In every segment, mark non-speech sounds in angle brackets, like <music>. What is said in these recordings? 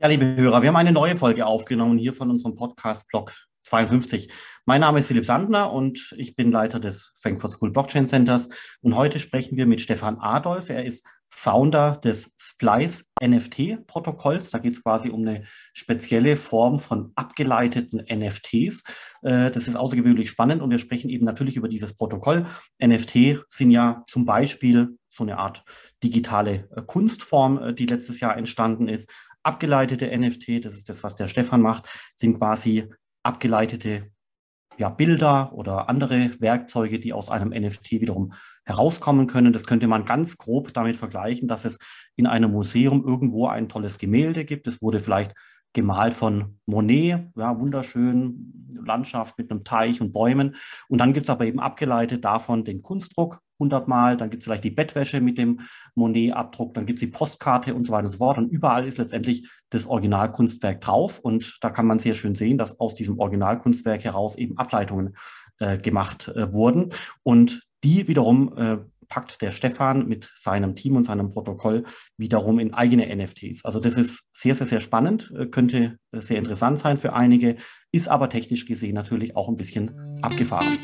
Ja, liebe Hörer, wir haben eine neue Folge aufgenommen hier von unserem Podcast-Blog 52. Mein Name ist Philipp Sandner und ich bin Leiter des Frankfurt School Blockchain Centers. Und heute sprechen wir mit Stefan Adolf. Er ist Founder des Splice NFT-Protokolls. Da geht es quasi um eine spezielle Form von abgeleiteten NFTs. Äh, das ist außergewöhnlich spannend und wir sprechen eben natürlich über dieses Protokoll. NFT sind ja zum Beispiel so eine Art digitale äh, Kunstform, äh, die letztes Jahr entstanden ist abgeleitete NFT, das ist das, was der Stefan macht, sind quasi abgeleitete ja, Bilder oder andere Werkzeuge, die aus einem NFT wiederum herauskommen können. Das könnte man ganz grob damit vergleichen, dass es in einem Museum irgendwo ein tolles Gemälde gibt. Es wurde vielleicht gemalt von Monet, ja, wunderschön, Landschaft mit einem Teich und Bäumen. Und dann gibt es aber eben abgeleitet davon den Kunstdruck 100 Mal, dann gibt es vielleicht die Bettwäsche mit dem Monet-Abdruck, dann gibt es die Postkarte und so weiter und so fort. Und überall ist letztendlich das Originalkunstwerk drauf. Und da kann man sehr schön sehen, dass aus diesem Originalkunstwerk heraus eben Ableitungen äh, gemacht äh, wurden. Und die wiederum äh, packt der Stefan mit seinem Team und seinem Protokoll wiederum in eigene NFTs. Also das ist sehr, sehr, sehr spannend, äh, könnte äh, sehr interessant sein für einige, ist aber technisch gesehen natürlich auch ein bisschen abgefahren.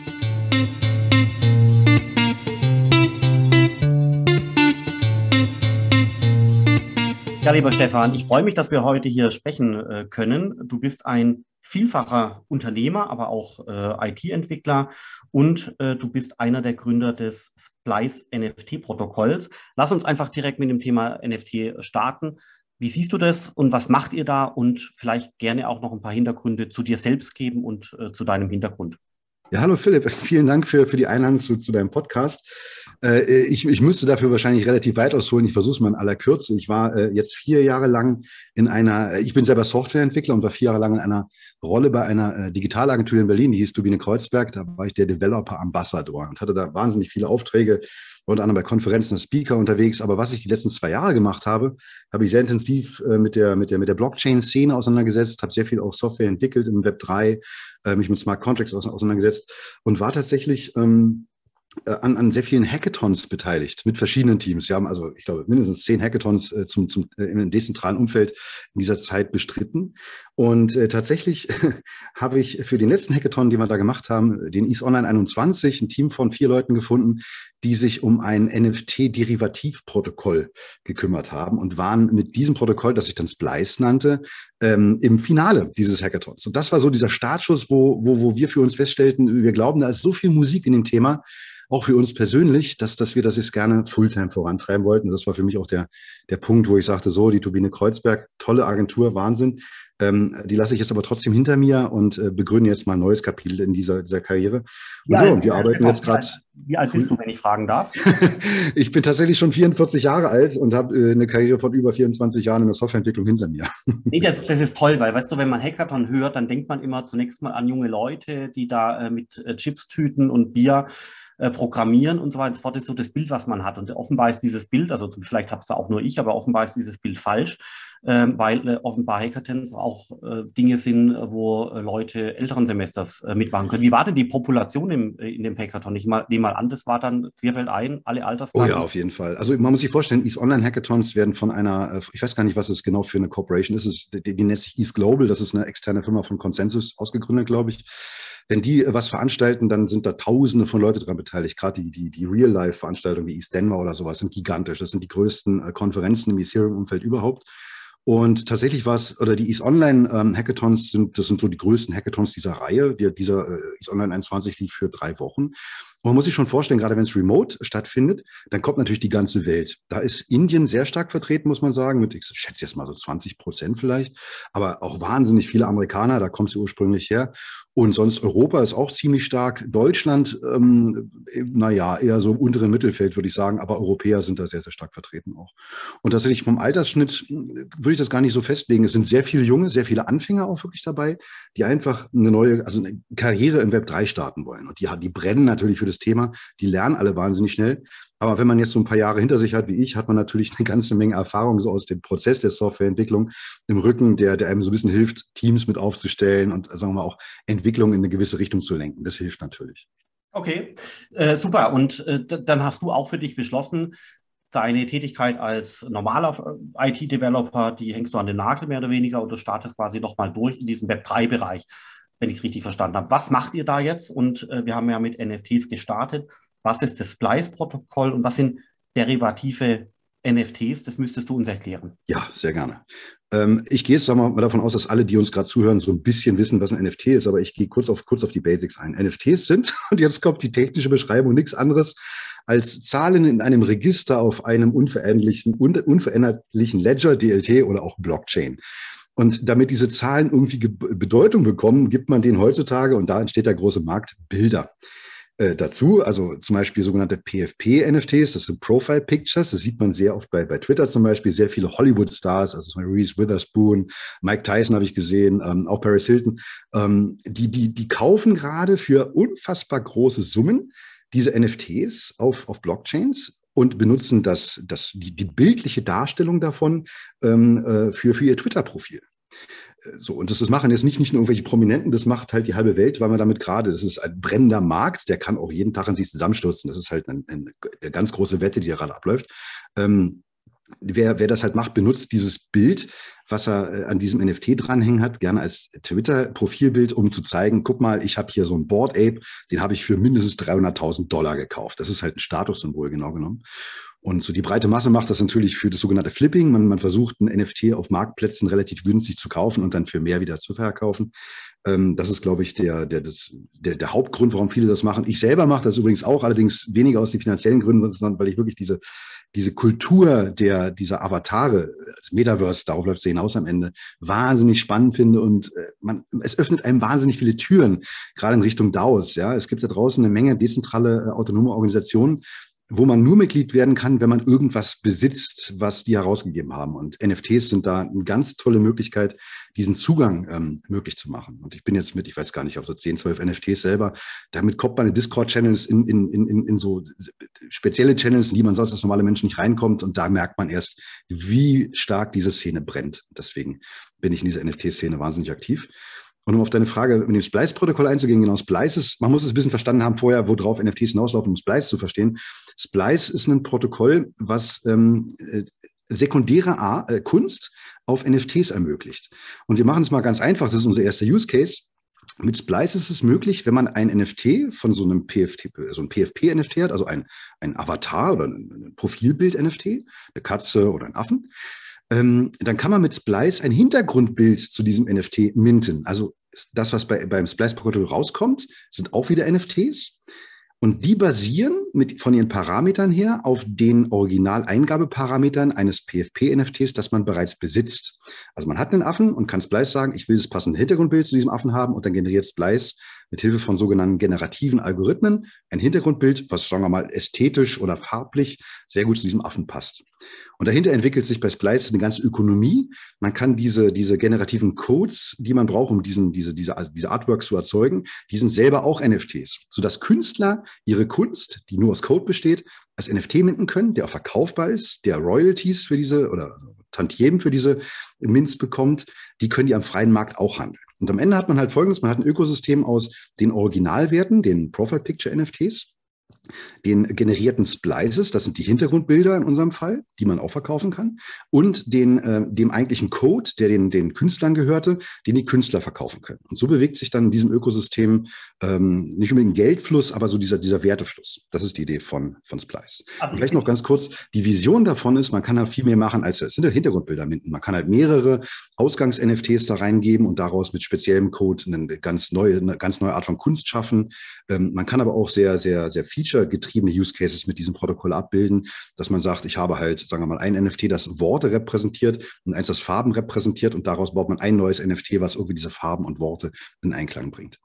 Ja, lieber Stefan, ich freue mich, dass wir heute hier sprechen äh, können. Du bist ein vielfacher Unternehmer, aber auch äh, IT-Entwickler und äh, du bist einer der Gründer des Splice NFT-Protokolls. Lass uns einfach direkt mit dem Thema NFT starten. Wie siehst du das und was macht ihr da? Und vielleicht gerne auch noch ein paar Hintergründe zu dir selbst geben und äh, zu deinem Hintergrund. Ja, hallo Philipp, <laughs> vielen Dank für, für die Einladung zu, zu deinem Podcast. Äh, ich, ich müsste dafür wahrscheinlich relativ weit ausholen. Ich versuche es mal in aller Kürze. Ich war äh, jetzt vier Jahre lang in einer, äh, ich bin selber Softwareentwickler und war vier Jahre lang in einer Rolle bei einer äh, Digitalagentur in Berlin, die hieß Turbine Kreuzberg. Da war ich der Developer Ambassador und hatte da wahnsinnig viele Aufträge, unter anderem bei Konferenzen als Speaker unterwegs. Aber was ich die letzten zwei Jahre gemacht habe, habe ich sehr intensiv äh, mit der, mit der, mit der Blockchain-Szene auseinandergesetzt, habe sehr viel auch Software entwickelt im Web 3, äh, mich mit Smart Contracts auseinandergesetzt und war tatsächlich ähm, äh, an, an sehr vielen Hackathons beteiligt mit verschiedenen Teams. Wir haben also, ich glaube, mindestens zehn Hackathons äh, zum, zum, äh, im dezentralen Umfeld in dieser Zeit bestritten. Und äh, tatsächlich <laughs> habe ich für den letzten Hackathon, den wir da gemacht haben, den East Online 21, ein Team von vier Leuten gefunden, die sich um ein NFT-Derivativprotokoll gekümmert haben und waren mit diesem Protokoll, das sich dann Splice nannte, ähm, im Finale dieses Hackathons. Und das war so dieser Startschuss, wo, wo, wo wir für uns feststellten, wir glauben, da ist so viel Musik in dem Thema, auch für uns persönlich, dass, dass wir das jetzt gerne Fulltime vorantreiben wollten. Das war für mich auch der, der Punkt, wo ich sagte, so, die Turbine Kreuzberg, tolle Agentur, Wahnsinn. Ähm, die lasse ich jetzt aber trotzdem hinter mir und äh, begründe jetzt mal ein neues Kapitel in dieser, dieser Karriere. Und, ja, so, wir arbeiten jetzt gerade. Wie alt bist du, wenn ich fragen darf? <laughs> ich bin tatsächlich schon 44 Jahre alt und habe äh, eine Karriere von über 24 Jahren in der Softwareentwicklung hinter mir. <laughs> nee, das, das ist toll, weil, weißt du, wenn man Hackathon hört, dann denkt man immer zunächst mal an junge Leute, die da äh, mit äh, Chipstüten und Bier äh, programmieren und so weiter und so fort, ist so das Bild, was man hat. Und offenbar ist dieses Bild, also vielleicht habe es auch nur ich, aber offenbar ist dieses Bild falsch, äh, weil äh, offenbar Hackathons auch äh, Dinge sind, wo äh, Leute älteren Semesters mitmachen können. Wie war denn die Population im, in dem Hackathon? Ich nehme mal an, das war dann querfeld ein, alle Altersklassen? Oh ja, auf jeden Fall. Also man muss sich vorstellen, East Online Hackathons werden von einer, ich weiß gar nicht, was es genau für eine Corporation ist, die, die nennt sich East Global, das ist eine externe Firma von Consensus ausgegründet, glaube ich wenn die was veranstalten, dann sind da Tausende von Leuten daran beteiligt. Gerade die, die, die Real-Life-Veranstaltungen wie East Denver oder sowas sind gigantisch. Das sind die größten äh, Konferenzen im Ethereum-Umfeld überhaupt. Und tatsächlich war es, oder die East Online ähm, Hackathons sind, das sind so die größten Hackathons dieser Reihe. Die, dieser äh, East Online 21 lief für drei Wochen. Man muss sich schon vorstellen, gerade wenn es remote stattfindet, dann kommt natürlich die ganze Welt. Da ist Indien sehr stark vertreten, muss man sagen, mit, ich schätze jetzt mal so 20 Prozent vielleicht, aber auch wahnsinnig viele Amerikaner, da kommt sie ursprünglich her. Und sonst Europa ist auch ziemlich stark. Deutschland, ähm, naja, eher so im unteren Mittelfeld, würde ich sagen, aber Europäer sind da sehr, sehr stark vertreten auch. Und tatsächlich vom Altersschnitt hm, würde ich das gar nicht so festlegen. Es sind sehr viele Junge, sehr viele Anfänger auch wirklich dabei, die einfach eine neue, also eine Karriere im Web 3 starten wollen. Und die, die brennen natürlich für das Thema, die lernen alle wahnsinnig schnell. Aber wenn man jetzt so ein paar Jahre hinter sich hat wie ich, hat man natürlich eine ganze Menge Erfahrung so aus dem Prozess der Softwareentwicklung im Rücken, der, der einem so ein bisschen hilft, Teams mit aufzustellen und sagen wir mal auch Entwicklung in eine gewisse Richtung zu lenken. Das hilft natürlich. Okay, äh, super. Und äh, dann hast du auch für dich beschlossen, deine Tätigkeit als normaler äh, IT-Developer, die hängst du an den Nagel mehr oder weniger und du startest quasi nochmal durch in diesen Web3-Bereich, wenn ich es richtig verstanden habe. Was macht ihr da jetzt? Und äh, wir haben ja mit NFTs gestartet. Was ist das Splice-Protokoll und was sind derivative NFTs? Das müsstest du uns erklären. Ja, sehr gerne. Ähm, ich gehe jetzt mal davon aus, dass alle, die uns gerade zuhören, so ein bisschen wissen, was ein NFT ist, aber ich gehe kurz auf, kurz auf die Basics ein. NFTs sind, <laughs> und jetzt kommt die technische Beschreibung, nichts anderes als Zahlen in einem Register auf einem unveränderlichen, unveränderlichen Ledger, DLT oder auch Blockchain. Und damit diese Zahlen irgendwie Bedeutung bekommen, gibt man denen heutzutage, und da entsteht der große Markt, Bilder äh, dazu. Also zum Beispiel sogenannte PFP-NFTs, das sind Profile Pictures. Das sieht man sehr oft bei, bei Twitter zum Beispiel. Sehr viele Hollywood-Stars, also zum Reese Witherspoon, Mike Tyson habe ich gesehen, ähm, auch Paris Hilton. Ähm, die, die, die kaufen gerade für unfassbar große Summen diese NFTs auf, auf Blockchains und benutzen das, das, die, die bildliche Darstellung davon ähm, äh, für, für ihr Twitter-Profil. Äh, so, und das, das machen jetzt nicht, nicht nur irgendwelche Prominenten, das macht halt die halbe Welt, weil man damit gerade, das ist ein brennender Markt, der kann auch jeden Tag an sich zusammenstürzen. Das ist halt eine, eine, ganz große Wette, die gerade abläuft. Ähm, wer, wer das halt macht, benutzt dieses Bild, was er äh, an diesem NFT dranhängen hat, gerne als Twitter-Profilbild, um zu zeigen, guck mal, ich habe hier so ein Board Ape, den habe ich für mindestens 300.000 Dollar gekauft. Das ist halt ein Statussymbol genau genommen. Und so die breite Masse macht das natürlich für das sogenannte Flipping. Man, man versucht, ein NFT auf Marktplätzen relativ günstig zu kaufen und dann für mehr wieder zu verkaufen. Ähm, das ist, glaube ich, der, der, das, der, der Hauptgrund, warum viele das machen. Ich selber mache das übrigens auch, allerdings weniger aus den finanziellen Gründen, sondern weil ich wirklich diese diese Kultur der, dieser Avatare, das Metaverse, darauf läuft es hinaus am Ende, wahnsinnig spannend finde und äh, man, es öffnet einem wahnsinnig viele Türen, gerade in Richtung DAOs. Ja, es gibt da draußen eine Menge dezentrale, äh, autonome Organisationen, wo man nur Mitglied werden kann, wenn man irgendwas besitzt, was die herausgegeben haben. Und NFTs sind da eine ganz tolle Möglichkeit, diesen Zugang ähm, möglich zu machen. Und ich bin jetzt mit, ich weiß gar nicht, ob so 10, 12 NFTs selber, damit kommt man in Discord-Channels in, in, in, in so spezielle Channels, in die man sonst als normale Menschen nicht reinkommt. Und da merkt man erst, wie stark diese Szene brennt. Deswegen bin ich in dieser NFT-Szene wahnsinnig aktiv. Und um auf deine Frage mit dem Splice-Protokoll einzugehen, genau, Splice ist, man muss es ein bisschen verstanden haben vorher, worauf NFTs hinauslaufen, um Splice zu verstehen. Splice ist ein Protokoll, was ähm, äh, sekundäre A äh, Kunst auf NFTs ermöglicht. Und wir machen es mal ganz einfach, das ist unser erster Use Case. Mit Splice ist es möglich, wenn man ein NFT von so einem PFT, so einem PFP-NFT hat, also ein, ein Avatar oder ein Profilbild-NFT, eine Katze oder ein Affen, ähm, dann kann man mit Splice ein Hintergrundbild zu diesem NFT minten. Also das, was bei, beim Splice-Protokoll rauskommt, sind auch wieder NFTs. Und die basieren mit, von ihren Parametern her auf den Original-Eingabeparametern eines PFP-NFTs, das man bereits besitzt. Also man hat einen Affen und kann Splice sagen, ich will das passende Hintergrundbild zu diesem Affen haben und dann generiert Splice mit Hilfe von sogenannten generativen Algorithmen ein Hintergrundbild, was sagen wir mal ästhetisch oder farblich sehr gut zu diesem Affen passt. Und dahinter entwickelt sich bei Splice eine ganze Ökonomie. Man kann diese, diese generativen Codes, die man braucht, um diesen, diese, diese, diese Artworks zu erzeugen, die sind selber auch NFTs, sodass Künstler ihre Kunst, die nur aus Code besteht, als NFT minden können, der auch verkaufbar ist, der Royalties für diese oder Tantiemen für diese Mints bekommt, die können die am freien Markt auch handeln. Und am Ende hat man halt folgendes, man hat ein Ökosystem aus den Originalwerten, den Profile Picture NFTs, den generierten Splices, das sind die Hintergrundbilder in unserem Fall, die man auch verkaufen kann, und den, äh, dem eigentlichen Code, der den, den Künstlern gehörte, den die Künstler verkaufen können. Und so bewegt sich dann in diesem Ökosystem ähm, nicht unbedingt Geldfluss, aber so dieser, dieser Wertefluss. Das ist die Idee von, von Splice. Also vielleicht noch ganz kurz, die Vision davon ist, man kann halt viel mehr machen, als es sind halt Hintergrundbilder minden. Man kann halt mehrere Ausgangs-NFTs da reingeben und daraus mit speziellem Code eine ganz neue, eine ganz neue Art von Kunst schaffen. Ähm, man kann aber auch sehr, sehr, sehr feature feature-getriebene Use Cases mit diesem Protokoll abbilden, dass man sagt, ich habe halt, sagen wir mal, ein NFT, das Worte repräsentiert und eins, das Farben repräsentiert und daraus baut man ein neues NFT, was irgendwie diese Farben und Worte in Einklang bringt.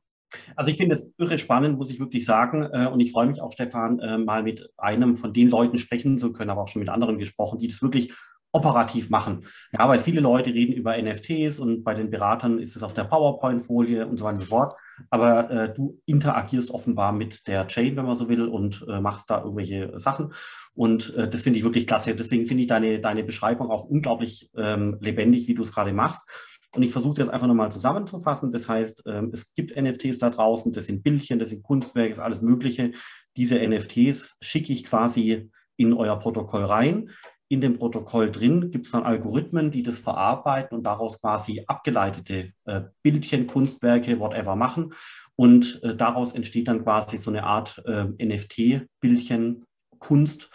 Also ich finde es irre spannend, muss ich wirklich sagen. Äh, und ich freue mich auch, Stefan, äh, mal mit einem von den Leuten sprechen zu können, aber auch schon mit anderen gesprochen, die das wirklich operativ machen. Ja, weil viele Leute reden über NFTs und bei den Beratern ist es auf der PowerPoint-Folie und so weiter und so fort. Aber äh, du interagierst offenbar mit der Chain, wenn man so will, und äh, machst da irgendwelche Sachen. Und äh, das finde ich wirklich klasse. Deswegen finde ich deine, deine Beschreibung auch unglaublich ähm, lebendig, wie du es gerade machst. Und ich versuche es jetzt einfach nochmal zusammenzufassen. Das heißt, ähm, es gibt NFTs da draußen, das sind Bildchen, das sind Kunstwerke, alles Mögliche. Diese NFTs schicke ich quasi in euer Protokoll rein. In dem Protokoll drin gibt es dann Algorithmen, die das verarbeiten und daraus quasi abgeleitete äh, Bildchen, Kunstwerke, whatever machen. Und äh, daraus entsteht dann quasi so eine Art äh, NFT-Bildchen, Kunst,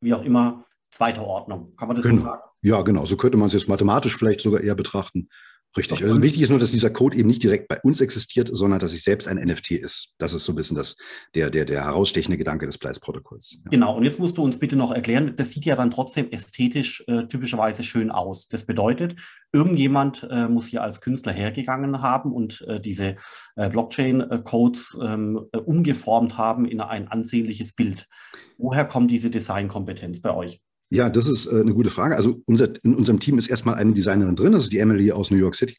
wie auch immer, zweiter Ordnung. Kann man das genau. so sagen? Ja, genau. So könnte man es jetzt mathematisch vielleicht sogar eher betrachten. Richtig. Also wichtig ist nur, dass dieser Code eben nicht direkt bei uns existiert, sondern dass es selbst ein NFT ist. Das ist so ein bisschen das, der, der, der herausstechende Gedanke des Preisprotokolls. Ja. Genau. Und jetzt musst du uns bitte noch erklären, das sieht ja dann trotzdem ästhetisch äh, typischerweise schön aus. Das bedeutet, irgendjemand äh, muss hier als Künstler hergegangen haben und äh, diese äh, Blockchain-Codes ähm, äh, umgeformt haben in ein ansehnliches Bild. Woher kommt diese Designkompetenz bei euch? Ja, das ist äh, eine gute Frage. Also unser, in unserem Team ist erstmal eine Designerin drin, das ist die Emily aus New York City,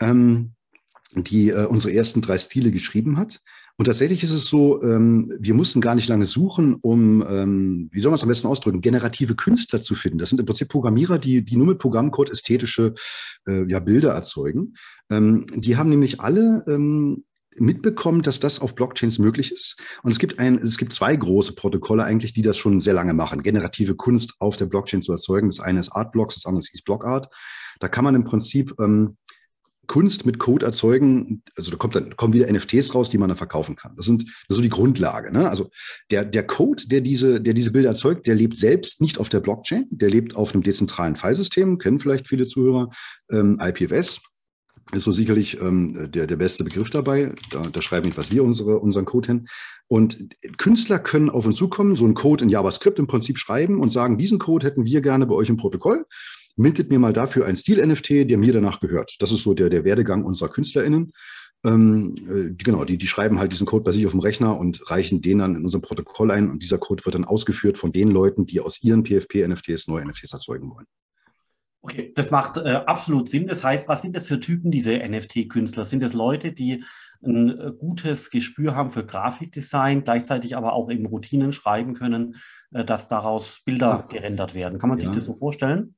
ähm, die äh, unsere ersten drei Stile geschrieben hat. Und tatsächlich ist es so, ähm, wir mussten gar nicht lange suchen, um, ähm, wie soll man es am besten ausdrücken, generative Künstler zu finden. Das sind im Prinzip Programmierer, die, die nur mit Programmcode ästhetische äh, ja, Bilder erzeugen. Ähm, die haben nämlich alle ähm, mitbekommen, dass das auf Blockchains möglich ist. Und es gibt ein, es gibt zwei große Protokolle eigentlich, die das schon sehr lange machen, generative Kunst auf der Blockchain zu erzeugen. Das eine ist Artblocks, das andere ist Blockart. Da kann man im Prinzip ähm, Kunst mit Code erzeugen. Also da kommt dann kommen wieder NFTs raus, die man dann verkaufen kann. Das sind das so die Grundlage. Ne? Also der der Code, der diese der diese Bilder erzeugt, der lebt selbst nicht auf der Blockchain, der lebt auf einem dezentralen Filesystem. Kennen vielleicht viele Zuhörer ähm, IPFS ist so sicherlich ähm, der, der beste Begriff dabei. Da, da schreiben was wir unsere, unseren Code hin. Und Künstler können auf uns zukommen, so einen Code in JavaScript im Prinzip schreiben und sagen, diesen Code hätten wir gerne bei euch im Protokoll. Mintet mir mal dafür ein Stil-NFT, der mir danach gehört. Das ist so der, der Werdegang unserer KünstlerInnen. Ähm, äh, genau, die, die schreiben halt diesen Code bei sich auf dem Rechner und reichen den dann in unserem Protokoll ein. Und dieser Code wird dann ausgeführt von den Leuten, die aus ihren PFP-NFTs neue NFTs erzeugen wollen. Okay, das macht äh, absolut Sinn. Das heißt, was sind das für Typen, diese NFT-Künstler? Sind das Leute, die ein äh, gutes Gespür haben für Grafikdesign, gleichzeitig aber auch eben Routinen schreiben können, äh, dass daraus Bilder gerendert werden? Kann man ja. sich das so vorstellen?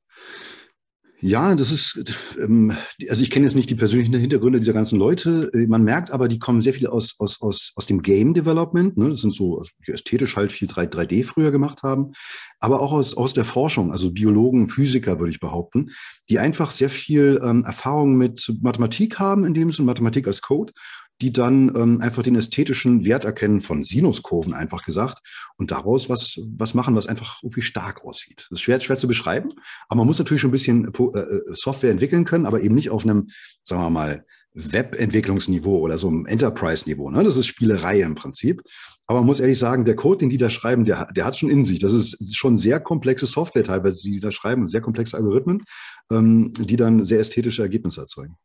Ja, das ist, ähm, also ich kenne jetzt nicht die persönlichen Hintergründe dieser ganzen Leute. Man merkt aber, die kommen sehr viel aus, aus, aus, aus dem Game Development. Ne? Das sind so, also ästhetisch halt viel 3, 3D früher gemacht haben, aber auch aus, aus der Forschung, also Biologen, Physiker würde ich behaupten, die einfach sehr viel ähm, Erfahrung mit Mathematik haben, in dem Sinne Mathematik als Code die dann ähm, einfach den ästhetischen Wert erkennen von Sinuskurven, einfach gesagt, und daraus was, was machen, was einfach irgendwie stark aussieht. Das ist schwer, schwer zu beschreiben, aber man muss natürlich schon ein bisschen äh, äh, Software entwickeln können, aber eben nicht auf einem, sagen wir mal, Web-Entwicklungsniveau oder so einem Enterprise-Niveau. Ne? Das ist Spielerei im Prinzip. Aber man muss ehrlich sagen, der Code, den die da schreiben, der, der hat schon in sich. Das ist schon sehr komplexe Software teilweise, die da schreiben, sehr komplexe Algorithmen, ähm, die dann sehr ästhetische Ergebnisse erzeugen.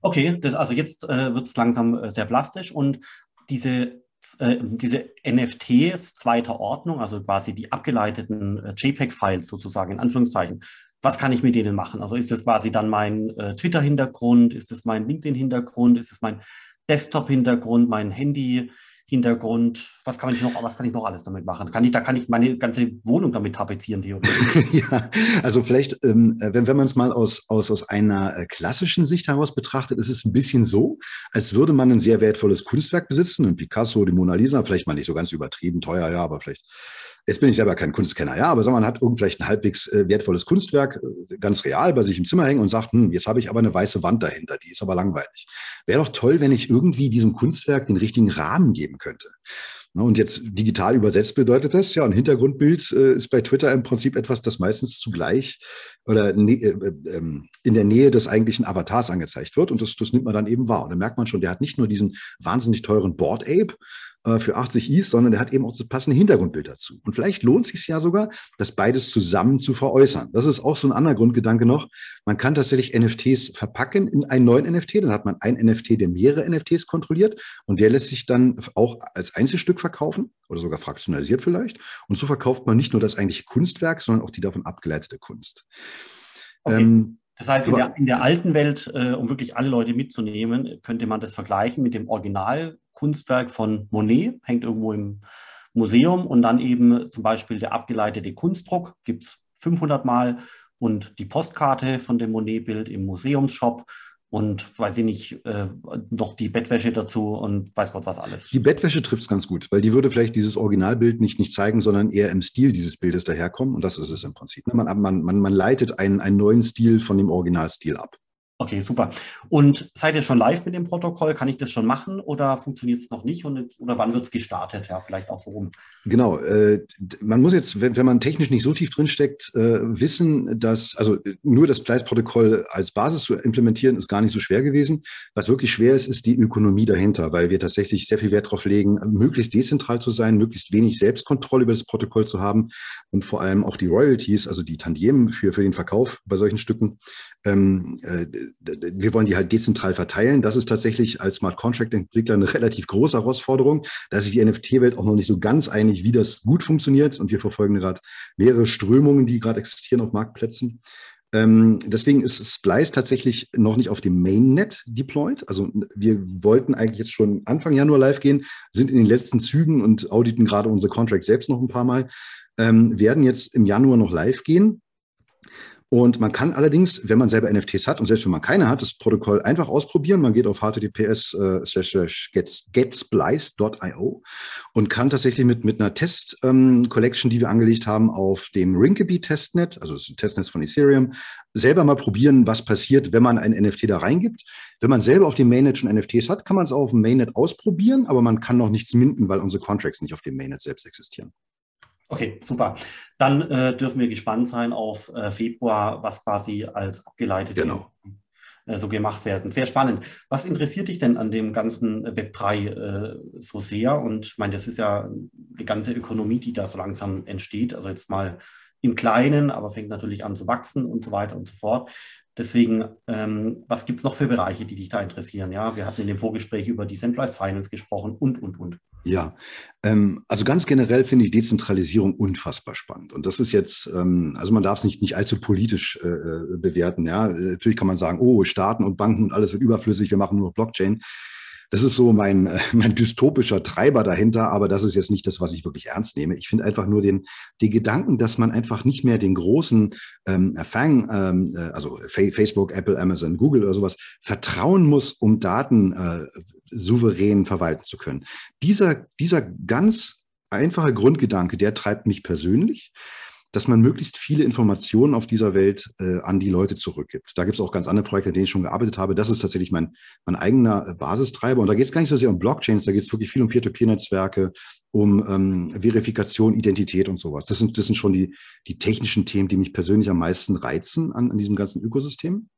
Okay, das, also jetzt äh, wird es langsam äh, sehr plastisch und diese, äh, diese NFTs zweiter Ordnung, also quasi die abgeleiteten äh, JPEG-Files sozusagen in Anführungszeichen, was kann ich mit denen machen? Also ist das quasi dann mein äh, Twitter-Hintergrund, ist das mein LinkedIn-Hintergrund, ist es mein Desktop-Hintergrund, mein Handy, Hintergrund, was kann ich noch, was kann ich noch alles damit machen? Kann ich, da kann ich meine ganze Wohnung damit tapezieren, theoretisch. <laughs> ja, also vielleicht, ähm, wenn, wenn man es mal aus, aus, aus einer äh, klassischen Sicht heraus betrachtet, ist es ein bisschen so, als würde man ein sehr wertvolles Kunstwerk besitzen, ein Picasso, die Mona Lisa, vielleicht mal nicht so ganz übertrieben teuer, ja, aber vielleicht Jetzt bin ich selber kein Kunstkenner, ja, aber sagen wir, man hat irgend vielleicht ein halbwegs äh, wertvolles Kunstwerk, äh, ganz real, bei sich im Zimmer hängen und sagt, hm, jetzt habe ich aber eine weiße Wand dahinter, die ist aber langweilig. Wäre doch toll, wenn ich irgendwie diesem Kunstwerk den richtigen Rahmen geben könnte. Ne, und jetzt digital übersetzt bedeutet das, ja, ein Hintergrundbild äh, ist bei Twitter im Prinzip etwas, das meistens zugleich oder ne, äh, äh, in der Nähe des eigentlichen Avatars angezeigt wird. Und das, das nimmt man dann eben wahr. Und dann merkt man schon, der hat nicht nur diesen wahnsinnig teuren Board Ape, äh, für 80 Is, sondern der hat eben auch das passende Hintergrundbild dazu. Und vielleicht lohnt es sich ja sogar, das beides zusammen zu veräußern. Das ist auch so ein anderer Grundgedanke noch. Man kann tatsächlich NFTs verpacken in einen neuen NFT. Dann hat man ein NFT, der mehrere NFTs kontrolliert und der lässt sich dann auch als Einzelstück verkaufen oder sogar fraktionalisiert vielleicht. Und so verkauft man nicht nur das eigentliche Kunstwerk, sondern auch die davon abgeleitete Kunst. Okay. Ähm, das heißt, in der, in der alten Welt, äh, um wirklich alle Leute mitzunehmen, könnte man das vergleichen mit dem Originalkunstwerk von Monet, hängt irgendwo im Museum. Und dann eben zum Beispiel der abgeleitete Kunstdruck, gibt es 500 Mal. Und die Postkarte von dem Monet-Bild im Museumsshop und weiß ich nicht, äh, noch die Bettwäsche dazu und weiß Gott was alles. Die Bettwäsche trifft es ganz gut, weil die würde vielleicht dieses Originalbild nicht, nicht zeigen, sondern eher im Stil dieses Bildes daherkommen. Und das ist es im Prinzip. Man, man, man, man leitet einen, einen neuen Stil von dem Originalstil ab. Okay, super. Und seid ihr schon live mit dem Protokoll? Kann ich das schon machen oder funktioniert es noch nicht? Und, oder wann wird es gestartet? Ja, vielleicht auch warum. Genau. Äh, man muss jetzt, wenn, wenn man technisch nicht so tief drinsteckt, äh, wissen, dass, also nur das Pleis-Protokoll als Basis zu implementieren, ist gar nicht so schwer gewesen. Was wirklich schwer ist, ist die Ökonomie dahinter, weil wir tatsächlich sehr viel Wert darauf legen, möglichst dezentral zu sein, möglichst wenig Selbstkontrolle über das Protokoll zu haben und vor allem auch die Royalties, also die Tantiemen für, für den Verkauf bei solchen Stücken, ähm, äh, wir wollen die halt dezentral verteilen. Das ist tatsächlich als Smart Contract Entwickler eine relativ große Herausforderung. Da ist sich die NFT-Welt auch noch nicht so ganz einig, wie das gut funktioniert. Und wir verfolgen gerade mehrere Strömungen, die gerade existieren auf Marktplätzen. Ähm, deswegen ist Splice tatsächlich noch nicht auf dem Mainnet deployed. Also wir wollten eigentlich jetzt schon Anfang Januar live gehen, sind in den letzten Zügen und auditen gerade unsere Contract selbst noch ein paar Mal, ähm, werden jetzt im Januar noch live gehen. Und man kann allerdings, wenn man selber NFTs hat und selbst wenn man keine hat, das Protokoll einfach ausprobieren. Man geht auf https äh, getsplice.io und kann tatsächlich mit, mit einer Test-Collection, ähm, die wir angelegt haben, auf dem Rinkeby-Testnet, also das ist ein Testnetz von Ethereum, selber mal probieren, was passiert, wenn man ein NFT da reingibt. Wenn man selber auf dem Mainnet schon NFTs hat, kann man es auch auf dem Mainnet ausprobieren, aber man kann noch nichts minden, weil unsere Contracts nicht auf dem Mainnet selbst existieren. Okay, super. Dann äh, dürfen wir gespannt sein auf äh, Februar, was quasi als abgeleitete genau. äh, so gemacht werden. Sehr spannend. Was interessiert dich denn an dem ganzen Web3 äh, so sehr? Und ich meine, das ist ja die ganze Ökonomie, die da so langsam entsteht. Also jetzt mal im Kleinen, aber fängt natürlich an zu wachsen und so weiter und so fort. Deswegen, ähm, was gibt es noch für Bereiche, die dich da interessieren? Ja, wir hatten in dem Vorgespräch über Decentralized Finance gesprochen und, und, und. Ja, ähm, also ganz generell finde ich Dezentralisierung unfassbar spannend. Und das ist jetzt, ähm, also man darf es nicht, nicht allzu politisch äh, äh bewerten. Ja, natürlich kann man sagen, oh, Staaten und Banken und alles wird überflüssig, wir machen nur Blockchain. Das ist so mein, äh, <laughs> mein dystopischer Treiber dahinter, aber das ist jetzt nicht das, was ich wirklich ernst nehme. Ich finde einfach nur den, den Gedanken, dass man einfach nicht mehr den großen ähm, Fang, ähm, äh, also Facebook, Apple, Amazon, Google oder sowas, vertrauen muss, um Daten äh, souverän verwalten zu können. Dieser, dieser ganz einfache Grundgedanke, der treibt mich persönlich dass man möglichst viele Informationen auf dieser Welt äh, an die Leute zurückgibt. Da gibt es auch ganz andere Projekte, an denen ich schon gearbeitet habe. Das ist tatsächlich mein, mein eigener äh, Basistreiber. Und da geht es gar nicht so sehr um Blockchains, da geht es wirklich viel um Peer-to-Peer-Netzwerke, um ähm, Verifikation, Identität und sowas. Das sind, das sind schon die, die technischen Themen, die mich persönlich am meisten reizen an, an diesem ganzen Ökosystem.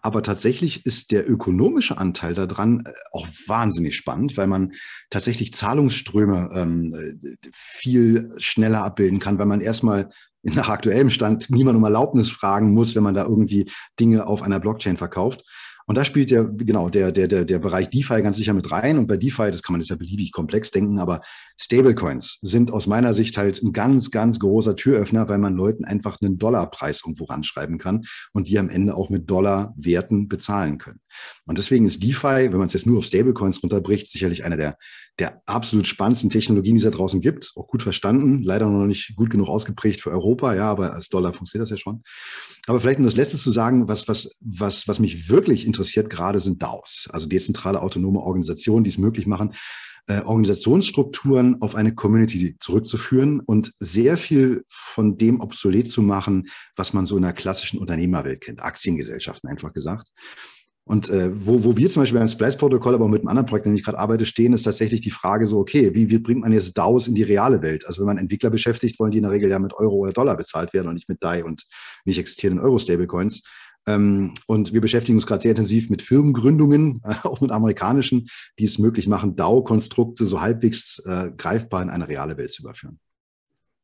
Aber tatsächlich ist der ökonomische Anteil daran äh, auch wahnsinnig spannend, weil man tatsächlich Zahlungsströme ähm, viel schneller abbilden kann, weil man erstmal nach aktuellem Stand niemand um Erlaubnis fragen muss, wenn man da irgendwie Dinge auf einer Blockchain verkauft. Und da spielt ja genau der, der, der, der Bereich DeFi ganz sicher mit rein. Und bei DeFi, das kann man jetzt ja beliebig komplex denken, aber Stablecoins sind aus meiner Sicht halt ein ganz, ganz großer Türöffner, weil man Leuten einfach einen Dollarpreis irgendwo ranschreiben kann und die am Ende auch mit Dollarwerten bezahlen können. Und deswegen ist DeFi, wenn man es jetzt nur auf Stablecoins runterbricht, sicherlich eine der, der absolut spannendsten Technologien, die es da draußen gibt. Auch gut verstanden, leider noch nicht gut genug ausgeprägt für Europa, ja, aber als Dollar funktioniert das ja schon. Aber vielleicht um das Letzte zu sagen, was, was, was, was mich wirklich interessiert gerade sind DAOs, also dezentrale autonome Organisationen, die es möglich machen, äh, Organisationsstrukturen auf eine Community zurückzuführen und sehr viel von dem obsolet zu machen, was man so in der klassischen Unternehmerwelt kennt, Aktiengesellschaften einfach gesagt. Und äh, wo, wo wir zum Beispiel beim Splice-Protokoll, aber auch mit einem anderen Projekt, an dem ich gerade arbeite, stehen, ist tatsächlich die Frage so, okay, wie, wie bringt man jetzt DAOs in die reale Welt? Also wenn man Entwickler beschäftigt, wollen die in der Regel ja mit Euro oder Dollar bezahlt werden und nicht mit DAI und nicht existierenden Euro-Stablecoins. Ähm, und wir beschäftigen uns gerade sehr intensiv mit Firmengründungen, <laughs> auch mit amerikanischen, die es möglich machen, DAO-Konstrukte so halbwegs äh, greifbar in eine reale Welt zu überführen.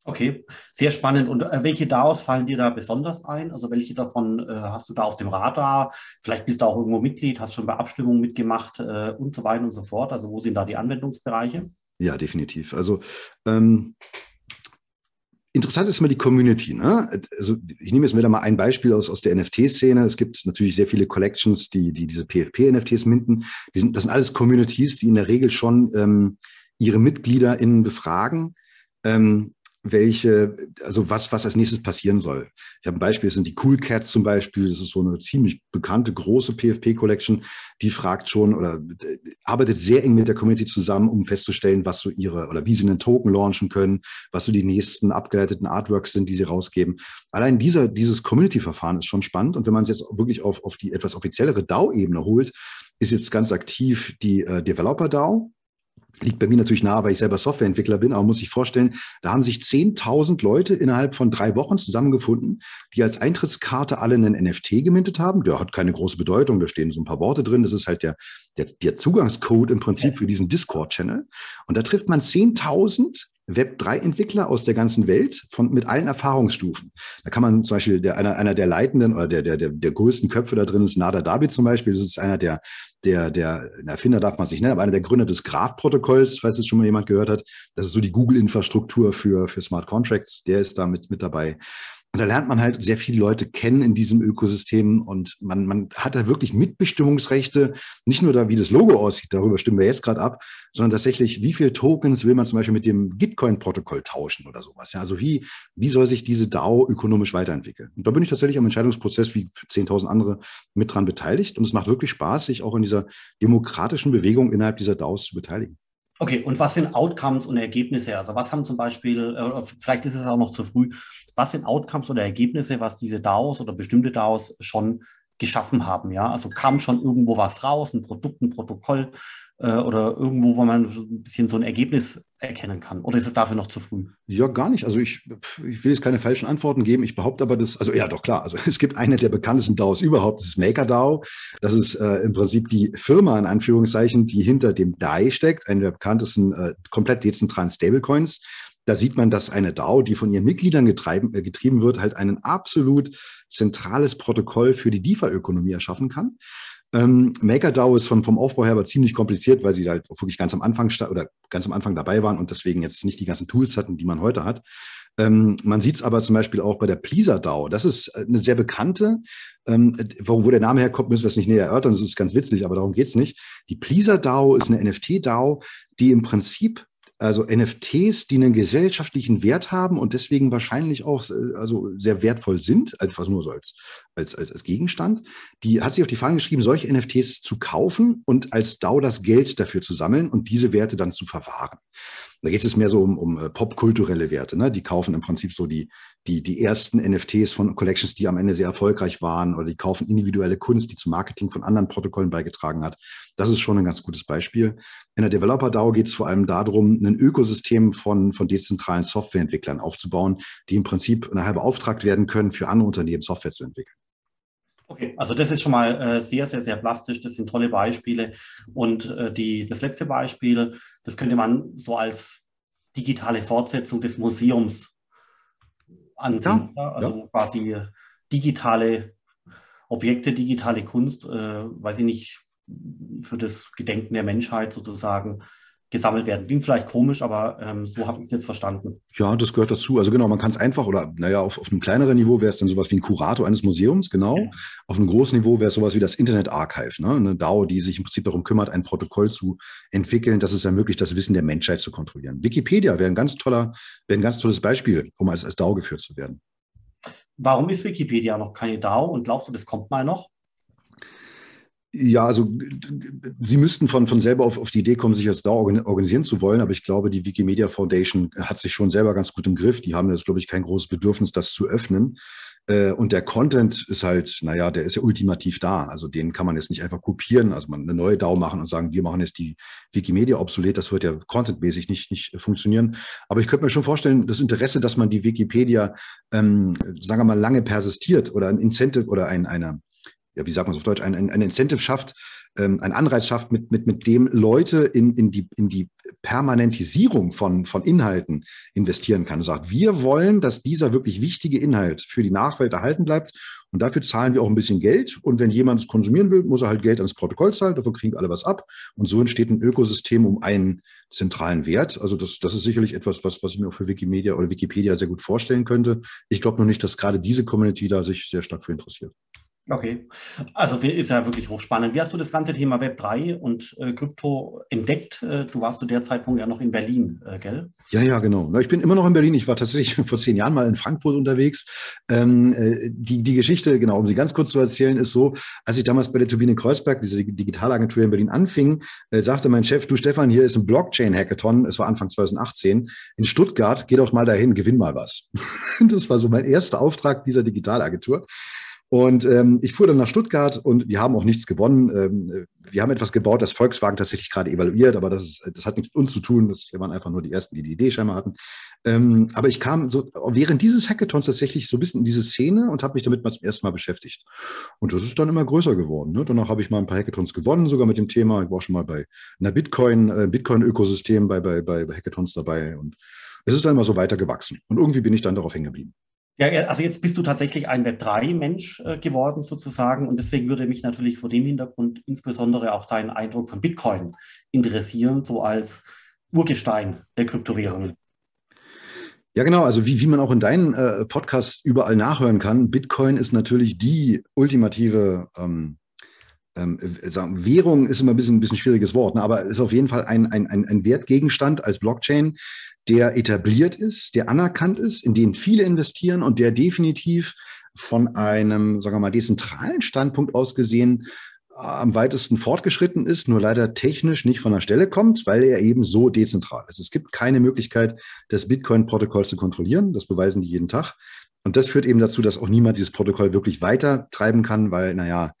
Okay, sehr spannend. Und äh, welche DAOs fallen dir da besonders ein? Also welche davon äh, hast du da auf dem Radar? Vielleicht bist du auch irgendwo Mitglied, hast schon bei Abstimmungen mitgemacht äh, und so weiter und so fort. Also wo sind da die Anwendungsbereiche? Ja, definitiv. Also ähm, interessant ist immer die Community. Ne? Also ich nehme jetzt wieder mal ein Beispiel aus, aus der NFT-Szene. Es gibt natürlich sehr viele Collections, die, die diese PFP-NFTs minten. Die sind, das sind alles Communities, die in der Regel schon ähm, ihre MitgliederInnen befragen. Ähm, welche, also was, was als nächstes passieren soll. Ich habe ein Beispiel, das sind die Cool Cats zum Beispiel. Das ist so eine ziemlich bekannte, große PFP-Collection. Die fragt schon oder äh, arbeitet sehr eng mit der Community zusammen, um festzustellen, was so ihre oder wie sie einen Token launchen können, was so die nächsten abgeleiteten Artworks sind, die sie rausgeben. Allein dieser, dieses Community-Verfahren ist schon spannend. Und wenn man es jetzt wirklich auf, auf die etwas offiziellere DAO-Ebene holt, ist jetzt ganz aktiv die äh, Developer DAO liegt bei mir natürlich nahe, weil ich selber Softwareentwickler bin, aber muss sich vorstellen, da haben sich 10.000 Leute innerhalb von drei Wochen zusammengefunden, die als Eintrittskarte alle einen NFT gemintet haben. Der hat keine große Bedeutung, da stehen so ein paar Worte drin. Das ist halt der, der, der Zugangscode im Prinzip für diesen Discord-Channel. Und da trifft man 10.000 Web3-Entwickler aus der ganzen Welt von, mit allen Erfahrungsstufen. Da kann man zum Beispiel der, einer, einer der leitenden oder der, der, der, der größten Köpfe da drin ist Nada David zum Beispiel. Das ist einer der, der, der Erfinder darf man sich nennen, aber einer der Gründer des Graph-Protokolls, falls es schon mal jemand gehört hat. Das ist so die Google-Infrastruktur für, für Smart Contracts. Der ist da mit, mit dabei. Und da lernt man halt sehr viele Leute kennen in diesem Ökosystem und man, man hat da wirklich Mitbestimmungsrechte, nicht nur da, wie das Logo aussieht, darüber stimmen wir jetzt gerade ab, sondern tatsächlich, wie viele Tokens will man zum Beispiel mit dem Gitcoin-Protokoll tauschen oder sowas. Ja, also wie, wie soll sich diese DAO ökonomisch weiterentwickeln? Und da bin ich tatsächlich am Entscheidungsprozess wie 10.000 andere mit dran beteiligt und es macht wirklich Spaß, sich auch in dieser demokratischen Bewegung innerhalb dieser DAOs zu beteiligen. Okay, und was sind Outcomes und Ergebnisse? Also was haben zum Beispiel, äh, vielleicht ist es auch noch zu früh, was sind Outcomes oder Ergebnisse, was diese DAOs oder bestimmte DAOs schon geschaffen haben. Ja, also kam schon irgendwo was raus, ein Produkt, ein Protokoll äh, oder irgendwo, wo man ein bisschen so ein Ergebnis erkennen kann. Oder ist es dafür noch zu früh? Ja, gar nicht. Also ich, ich will jetzt keine falschen Antworten geben. Ich behaupte aber, dass, also ja, doch klar. Also <laughs> es gibt eine der bekanntesten DAOs überhaupt, das ist MakerDAO. Das ist äh, im Prinzip die Firma in Anführungszeichen, die hinter dem DAI steckt, eine der bekanntesten äh, komplett dezentralen Stablecoins. Da sieht man, dass eine DAO, die von ihren Mitgliedern getreiben, äh, getrieben wird, halt ein absolut zentrales Protokoll für die DeFi-Ökonomie erschaffen kann. Ähm, MakerDAO ist vom, vom Aufbau her aber ziemlich kompliziert, weil sie halt wirklich ganz am Anfang oder ganz am Anfang dabei waren und deswegen jetzt nicht die ganzen Tools hatten, die man heute hat. Ähm, man sieht es aber zum Beispiel auch bei der Pleaser DAO. Das ist äh, eine sehr bekannte, ähm, wo, wo, der Name herkommt, müssen wir es nicht näher erörtern. Das ist ganz witzig, aber darum geht es nicht. Die Pleaser DAO ist eine NFT DAO, die im Prinzip also NFTs, die einen gesellschaftlichen Wert haben und deswegen wahrscheinlich auch äh, also sehr wertvoll sind, einfach nur so als, als, als, als Gegenstand, die hat sich auf die Fahnen geschrieben, solche NFTs zu kaufen und als DAO das Geld dafür zu sammeln und diese Werte dann zu verwahren. Da geht es mehr so um, um äh, popkulturelle Werte. Ne? Die kaufen im Prinzip so die, die, die ersten NFTs von Collections, die am Ende sehr erfolgreich waren, oder die kaufen individuelle Kunst, die zum Marketing von anderen Protokollen beigetragen hat. Das ist schon ein ganz gutes Beispiel. In der Developer-DAO geht es vor allem darum, ein Ökosystem von, von dezentralen Softwareentwicklern aufzubauen, die im Prinzip nachher beauftragt werden können, für andere Unternehmen Software zu entwickeln. Okay, also das ist schon mal äh, sehr, sehr, sehr plastisch. Das sind tolle Beispiele. Und äh, die, das letzte Beispiel, das könnte man so als digitale Fortsetzung des Museums ansehen. Ja, also ja. quasi digitale Objekte, digitale Kunst, äh, weiß ich nicht, für das Gedenken der Menschheit sozusagen gesammelt werden. Klingt vielleicht komisch, aber ähm, so habe ich es jetzt verstanden. Ja, das gehört dazu. Also genau, man kann es einfach oder naja, auf, auf einem kleineren Niveau wäre es dann sowas wie ein Kurator eines Museums, genau. Ja. Auf einem großen Niveau wäre es sowas wie das Internet Archive, ne? eine DAO, die sich im Prinzip darum kümmert, ein Protokoll zu entwickeln, das es ermöglicht, das Wissen der Menschheit zu kontrollieren. Wikipedia wäre ein ganz toller, wäre ein ganz tolles Beispiel, um als, als DAO geführt zu werden. Warum ist Wikipedia noch keine DAO und glaubst du, das kommt mal noch? Ja, also Sie müssten von, von selber auf, auf die Idee kommen, sich als DAO organisieren zu wollen, aber ich glaube, die Wikimedia Foundation hat sich schon selber ganz gut im Griff. Die haben jetzt, glaube ich, kein großes Bedürfnis, das zu öffnen. Äh, und der Content ist halt, naja, der ist ja ultimativ da. Also den kann man jetzt nicht einfach kopieren, also man eine neue DAO machen und sagen, wir machen jetzt die Wikimedia obsolet. Das wird ja contentmäßig nicht, nicht funktionieren. Aber ich könnte mir schon vorstellen, das Interesse, dass man die Wikipedia, ähm, sagen wir mal, lange persistiert oder ein Incentive oder ein, eine, ja, wie sagt man es auf Deutsch, ein, ein, ein Incentive schafft, ähm, ein Anreiz schafft, mit, mit, mit dem Leute in, in, die, in die Permanentisierung von, von Inhalten investieren kann. Und sagt, wir wollen, dass dieser wirklich wichtige Inhalt für die Nachwelt erhalten bleibt. Und dafür zahlen wir auch ein bisschen Geld. Und wenn jemand es konsumieren will, muss er halt Geld ans Protokoll zahlen. Dafür kriegen alle was ab. Und so entsteht ein Ökosystem um einen zentralen Wert. Also das, das ist sicherlich etwas, was, was ich mir auch für Wikimedia oder Wikipedia sehr gut vorstellen könnte. Ich glaube noch nicht, dass gerade diese Community da sich sehr stark für interessiert. Okay, also ist ja wirklich hochspannend. Wie hast du das ganze Thema Web 3 und äh, Krypto entdeckt? Äh, du warst zu der Zeitpunkt ja noch in Berlin, äh, gell? Ja, ja, genau. Ich bin immer noch in Berlin. Ich war tatsächlich <laughs> vor zehn Jahren mal in Frankfurt unterwegs. Ähm, äh, die, die Geschichte, genau, um sie ganz kurz zu erzählen, ist so, als ich damals bei der Turbine Kreuzberg, diese Digitalagentur in Berlin anfing, äh, sagte mein Chef, du Stefan, hier ist ein Blockchain-Hackathon, es war Anfang 2018, in Stuttgart, geh doch mal dahin, gewinn mal was. <laughs> das war so mein erster Auftrag dieser Digitalagentur. Und ähm, ich fuhr dann nach Stuttgart und wir haben auch nichts gewonnen. Ähm, wir haben etwas gebaut, das Volkswagen tatsächlich gerade evaluiert, aber das, ist, das hat nichts mit uns zu tun. Das, wir waren einfach nur die Ersten, die die Idee scheinbar hatten. Ähm, aber ich kam so während dieses Hackathons tatsächlich so ein bisschen in diese Szene und habe mich damit mal zum ersten Mal beschäftigt. Und das ist dann immer größer geworden. Ne? Danach habe ich mal ein paar Hackathons gewonnen, sogar mit dem Thema. Ich war schon mal bei einer Bitcoin, äh, Bitcoin-Ökosystem bei, bei, bei, bei Hackathons dabei. Und es ist dann immer so weiter gewachsen. Und irgendwie bin ich dann darauf hängen geblieben. Ja, also jetzt bist du tatsächlich ein Web3-Mensch äh, geworden sozusagen und deswegen würde mich natürlich vor dem Hintergrund insbesondere auch dein Eindruck von Bitcoin interessieren, so als Urgestein der Kryptowährungen. Ja, genau. Also wie, wie man auch in deinen äh, Podcasts überall nachhören kann, Bitcoin ist natürlich die ultimative ähm, ähm, Währung ist immer ein bisschen ein bisschen schwieriges Wort, ne? aber ist auf jeden Fall ein, ein, ein Wertgegenstand als Blockchain, der etabliert ist, der anerkannt ist, in den viele investieren und der definitiv von einem, sagen wir mal, dezentralen Standpunkt aus gesehen am weitesten fortgeschritten ist, nur leider technisch nicht von der Stelle kommt, weil er eben so dezentral ist. Es gibt keine Möglichkeit, das Bitcoin-Protokoll zu kontrollieren. Das beweisen die jeden Tag. Und das führt eben dazu, dass auch niemand dieses Protokoll wirklich weiter treiben kann, weil, naja,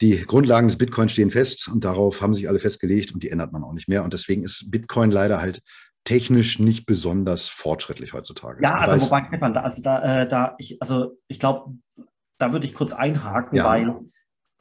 die Grundlagen des Bitcoin stehen fest und darauf haben sich alle festgelegt und die ändert man auch nicht mehr. Und deswegen ist Bitcoin leider halt technisch nicht besonders fortschrittlich heutzutage. Ja, also wobei, Stefan, da, also da, äh, da ich, also ich glaube, da würde ich kurz einhaken, ja. weil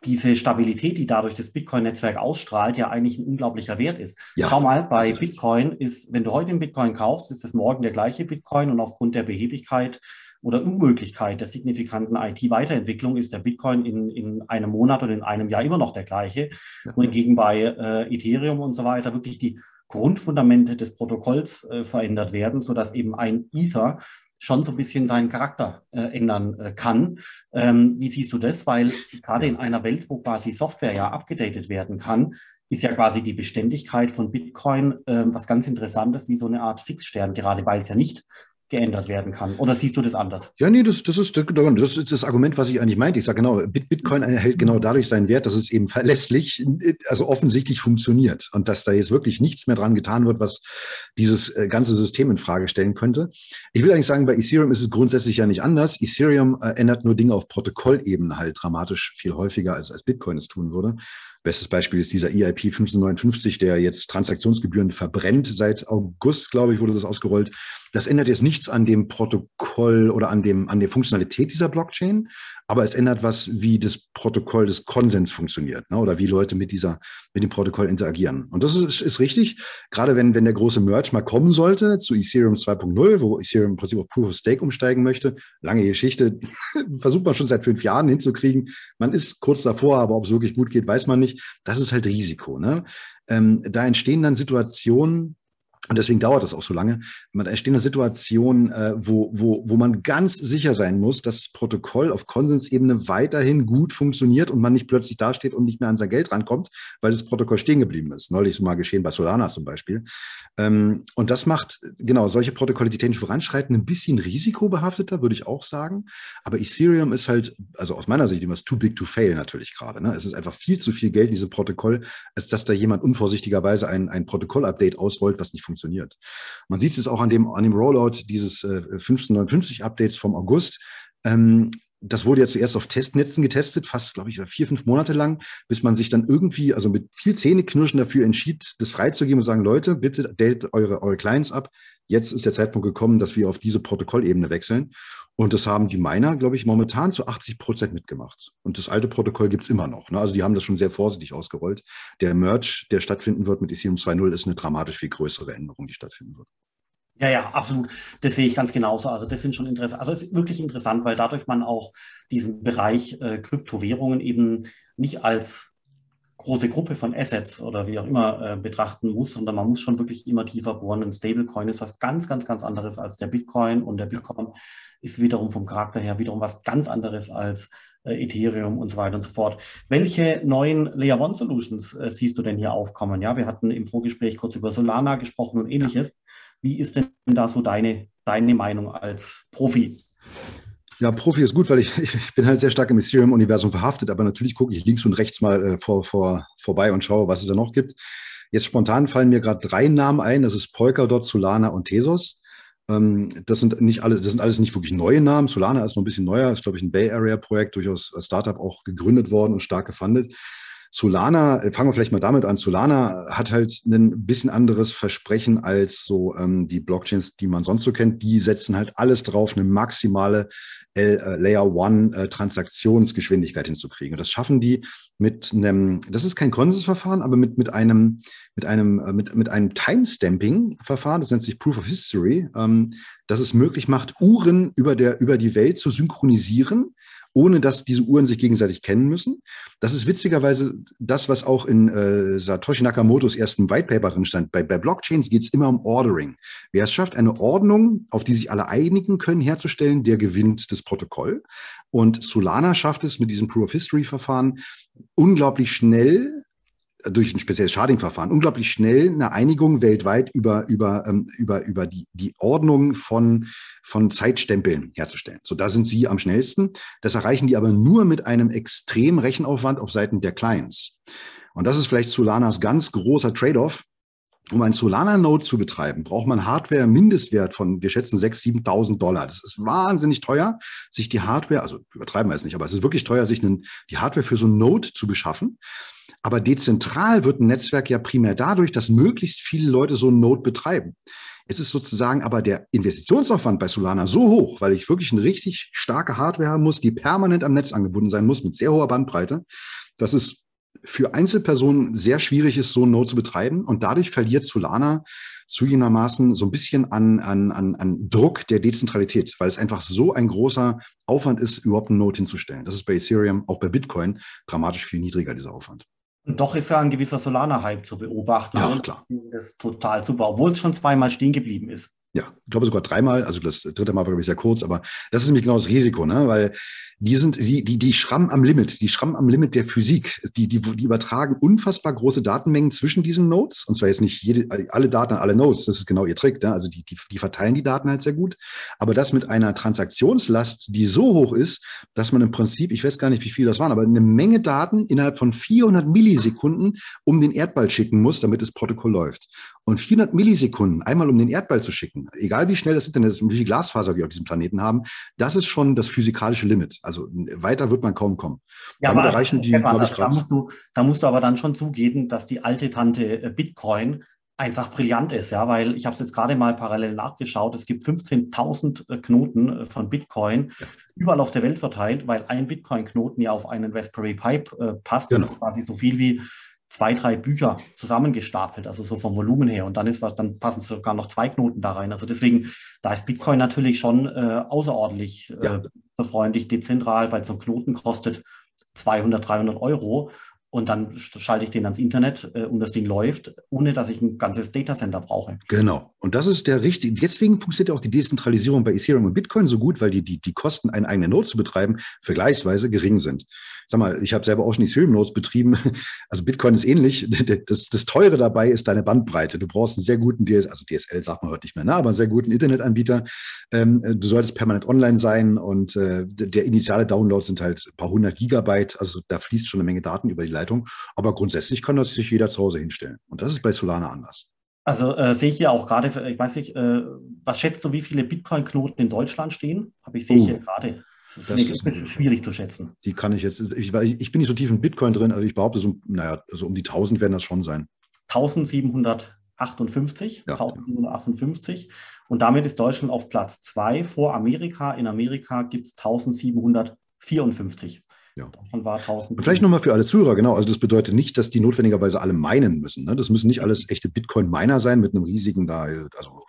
diese Stabilität, die dadurch das Bitcoin-Netzwerk ausstrahlt, ja eigentlich ein unglaublicher Wert ist. Ja. Schau mal, bei Bitcoin ist, wenn du heute einen Bitcoin kaufst, ist es morgen der gleiche Bitcoin und aufgrund der Beheblichkeit oder Unmöglichkeit der signifikanten IT-Weiterentwicklung ist der Bitcoin in, in einem Monat oder in einem Jahr immer noch der gleiche. Ja. Und hingegen bei äh, Ethereum und so weiter wirklich die Grundfundamente des Protokolls äh, verändert werden, sodass eben ein Ether schon so ein bisschen seinen Charakter äh, ändern äh, kann. Ähm, wie siehst du das? Weil gerade in einer Welt, wo quasi Software ja abgedatet werden kann, ist ja quasi die Beständigkeit von Bitcoin äh, was ganz Interessantes, wie so eine Art Fixstern, gerade weil es ja nicht geändert werden kann. Oder siehst du das anders? Ja, nee, das, das, ist, das ist das Argument, was ich eigentlich meinte. Ich sage genau, Bitcoin erhält genau dadurch seinen Wert, dass es eben verlässlich, also offensichtlich funktioniert und dass da jetzt wirklich nichts mehr dran getan wird, was dieses äh, ganze System in Frage stellen könnte. Ich will eigentlich sagen, bei Ethereum ist es grundsätzlich ja nicht anders. Ethereum äh, ändert nur Dinge auf Protokollebene halt dramatisch viel häufiger, als, als Bitcoin es tun würde. Bestes Beispiel ist dieser EIP 1559, der jetzt Transaktionsgebühren verbrennt. Seit August, glaube ich, wurde das ausgerollt. Das ändert jetzt nichts an dem Protokoll oder an dem, an der Funktionalität dieser Blockchain, aber es ändert was, wie das Protokoll des Konsens funktioniert, ne? oder wie Leute mit dieser, mit dem Protokoll interagieren. Und das ist, ist richtig. Gerade wenn, wenn der große Merge mal kommen sollte zu Ethereum 2.0, wo Ethereum im Prinzip auf Proof of Stake umsteigen möchte. Lange Geschichte. <laughs> Versucht man schon seit fünf Jahren hinzukriegen. Man ist kurz davor, aber ob es wirklich gut geht, weiß man nicht. Das ist halt Risiko, ne? Ähm, da entstehen dann Situationen, und deswegen dauert das auch so lange. Man entsteht eine Situation, äh, wo, wo, wo man ganz sicher sein muss, dass das Protokoll auf Konsensebene weiterhin gut funktioniert und man nicht plötzlich dasteht und nicht mehr an sein Geld rankommt, weil das Protokoll stehen geblieben ist. Neulich so mal geschehen bei Solana zum Beispiel. Ähm, und das macht genau solche Protokolle, die technisch voranschreiten, ein bisschen risikobehafteter, würde ich auch sagen. Aber Ethereum ist halt, also aus meiner Sicht, immer too big to fail natürlich gerade. Ne? Es ist einfach viel zu viel Geld in diesem Protokoll, als dass da jemand unvorsichtigerweise ein, ein Protokoll-Update ausrollt, was nicht funktioniert funktioniert. Man sieht es auch an dem, an dem Rollout dieses äh, 1559 Updates vom August. Ähm, das wurde ja zuerst auf Testnetzen getestet, fast, glaube ich, vier, fünf Monate lang, bis man sich dann irgendwie, also mit viel Zähneknirschen dafür entschied, das freizugeben und sagen, Leute, bitte date eure, eure Clients ab. Jetzt ist der Zeitpunkt gekommen, dass wir auf diese Protokollebene wechseln. Und das haben die Miner, glaube ich, momentan zu 80 Prozent mitgemacht. Und das alte Protokoll gibt es immer noch. Ne? Also die haben das schon sehr vorsichtig ausgerollt. Der Merge, der stattfinden wird mit Ethereum 2.0, ist eine dramatisch viel größere Änderung, die stattfinden wird. Ja, ja, absolut. Das sehe ich ganz genauso. Also das sind schon interessant. Also es ist wirklich interessant, weil dadurch man auch diesen Bereich äh, Kryptowährungen eben nicht als große Gruppe von Assets oder wie auch immer äh, betrachten muss, sondern man muss schon wirklich immer tiefer bohren. Ein Stablecoin ist was ganz, ganz, ganz anderes als der Bitcoin und der Bitcoin ist wiederum vom Charakter her wiederum was ganz anderes als äh, Ethereum und so weiter und so fort. Welche neuen Layer One Solutions äh, siehst du denn hier aufkommen? Ja, wir hatten im Vorgespräch kurz über Solana gesprochen und ähnliches. Wie ist denn da so deine, deine Meinung als Profi? Ja, Profi ist gut, weil ich, ich bin halt sehr stark im Ethereum-Universum verhaftet, aber natürlich gucke ich links und rechts mal äh, vor, vor, vorbei und schaue, was es da noch gibt. Jetzt spontan fallen mir gerade drei Namen ein. Das ist Polkadot, Solana und Tesos. Ähm, das sind nicht alles, das sind alles nicht wirklich neue Namen. Solana ist noch ein bisschen neuer, ist, glaube ich, ein Bay Area-Projekt, durchaus als Startup auch gegründet worden und stark gefundet. Solana, äh, fangen wir vielleicht mal damit an. Solana hat halt ein bisschen anderes Versprechen als so ähm, die Blockchains, die man sonst so kennt. Die setzen halt alles drauf, eine maximale L, äh, Layer One äh, Transaktionsgeschwindigkeit hinzukriegen. Und das schaffen die mit einem, das ist kein Konsensverfahren, aber mit, mit einem, mit einem, äh, mit, mit einem Timestamping-Verfahren, das nennt sich Proof of History, ähm, das es möglich macht, Uhren über der, über die Welt zu synchronisieren ohne dass diese Uhren sich gegenseitig kennen müssen. Das ist witzigerweise das, was auch in äh, Satoshi Nakamotos ersten White Paper drin stand. Bei, bei Blockchains geht es immer um Ordering. Wer es schafft, eine Ordnung, auf die sich alle einigen können, herzustellen, der gewinnt das Protokoll. Und Solana schafft es mit diesem Proof of History Verfahren unglaublich schnell durch ein spezielles Sharding-Verfahren unglaublich schnell eine Einigung weltweit über, über, ähm, über, über die, die Ordnung von, von Zeitstempeln herzustellen. So, da sind sie am schnellsten. Das erreichen die aber nur mit einem extremen Rechenaufwand auf Seiten der Clients. Und das ist vielleicht Solanas ganz großer Trade-off. Um ein Solana-Node zu betreiben, braucht man Hardware-Mindestwert von, wir schätzen, 6.000, 7.000 Dollar. Das ist wahnsinnig teuer, sich die Hardware, also übertreiben wir es nicht, aber es ist wirklich teuer, sich einen, die Hardware für so ein Node zu beschaffen. Aber dezentral wird ein Netzwerk ja primär dadurch, dass möglichst viele Leute so ein Node betreiben. Es ist sozusagen aber der Investitionsaufwand bei Solana so hoch, weil ich wirklich eine richtig starke Hardware haben muss, die permanent am Netz angebunden sein muss, mit sehr hoher Bandbreite, dass es für Einzelpersonen sehr schwierig ist, so ein Node zu betreiben. Und dadurch verliert Solana zugegebenermaßen so ein bisschen an, an, an, an Druck der Dezentralität, weil es einfach so ein großer Aufwand ist, überhaupt einen Node hinzustellen. Das ist bei Ethereum, auch bei Bitcoin, dramatisch viel niedriger, dieser Aufwand. Und doch ist ja ein gewisser Solana-Hype zu beobachten. Ja, klar. Das ist total super, obwohl es schon zweimal stehen geblieben ist. Ja, ich glaube sogar dreimal. Also das dritte Mal war, glaube ich, sehr kurz, aber das ist nämlich genau das Risiko, ne? weil die sind, die, die, die schrammen am Limit, die schrammen am Limit der Physik. Die, die, die übertragen unfassbar große Datenmengen zwischen diesen Nodes. Und zwar jetzt nicht jede, alle Daten an alle Nodes, das ist genau ihr Trick. Ne? Also die, die, die verteilen die Daten halt sehr gut. Aber das mit einer Transaktionslast, die so hoch ist, dass man im Prinzip, ich weiß gar nicht, wie viel das waren, aber eine Menge Daten innerhalb von 400 Millisekunden um den Erdball schicken muss, damit das Protokoll läuft. Und 400 Millisekunden einmal um den Erdball zu schicken, egal wie schnell das Internet ist und wie viel Glasfaser wir auf diesem Planeten haben, das ist schon das physikalische Limit. Also weiter wird man kaum kommen. Ja, Damit aber erreichen die, Stefan, also da, musst du, da musst du aber dann schon zugeben, dass die alte Tante äh, Bitcoin einfach brillant ist, ja, weil ich habe es jetzt gerade mal parallel nachgeschaut. Es gibt 15.000 äh, Knoten äh, von Bitcoin ja. überall auf der Welt verteilt, weil ein Bitcoin-Knoten ja auf einen Raspberry Pi äh, passt. Genau. Das ist quasi so viel wie zwei, drei Bücher zusammengestapelt, also so vom Volumen her. Und dann ist was, dann passen sogar noch zwei Knoten da rein. Also deswegen, da ist Bitcoin natürlich schon äh, außerordentlich äh, freundlich, dezentral, weil so ein Knoten kostet 200, 300 Euro und dann schalte ich den ans Internet äh, und das Ding läuft, ohne dass ich ein ganzes Datacenter brauche. Genau. Und das ist der richtige. Deswegen funktioniert auch die Dezentralisierung bei Ethereum und Bitcoin so gut, weil die, die, die Kosten, einen eigenen Node zu betreiben, vergleichsweise gering sind. Sag mal, ich habe selber auch schon Ethereum-Nodes betrieben. <laughs> Also Bitcoin ist ähnlich. <laughs> Das, das Teure dabei ist deine Bandbreite. Du brauchst einen sehr guten DSL, also DSL sagt man heute nicht mehr, ne? aber einen sehr guten Internetanbieter. Ähm, du solltest permanent online sein und äh, der initiale Download sind halt ein paar hundert Gigabyte. Also da fließt schon eine Menge Daten über die Leitung. Leitung. Aber grundsätzlich kann das sich jeder zu Hause hinstellen. Und das ist bei Solana anders. Also äh, sehe ich ja auch gerade, ich weiß nicht, äh, was schätzt du, wie viele Bitcoin-Knoten in Deutschland stehen? Habe ich sehe uh, hier gerade. Das, das ist, ist schwierig zu schätzen. Die kann ich jetzt, ich, ich bin nicht so tief in Bitcoin drin, aber ich behaupte, so, naja, so um die 1000 werden das schon sein. 1758, ja. 1758. Und damit ist Deutschland auf Platz 2 vor Amerika. In Amerika gibt es 1754. Ja. Davon war 1000. Vielleicht nochmal für alle Zuhörer, genau. Also das bedeutet nicht, dass die notwendigerweise alle meinen müssen. Ne? Das müssen nicht alles echte Bitcoin-Miner sein mit einem riesigen, da, also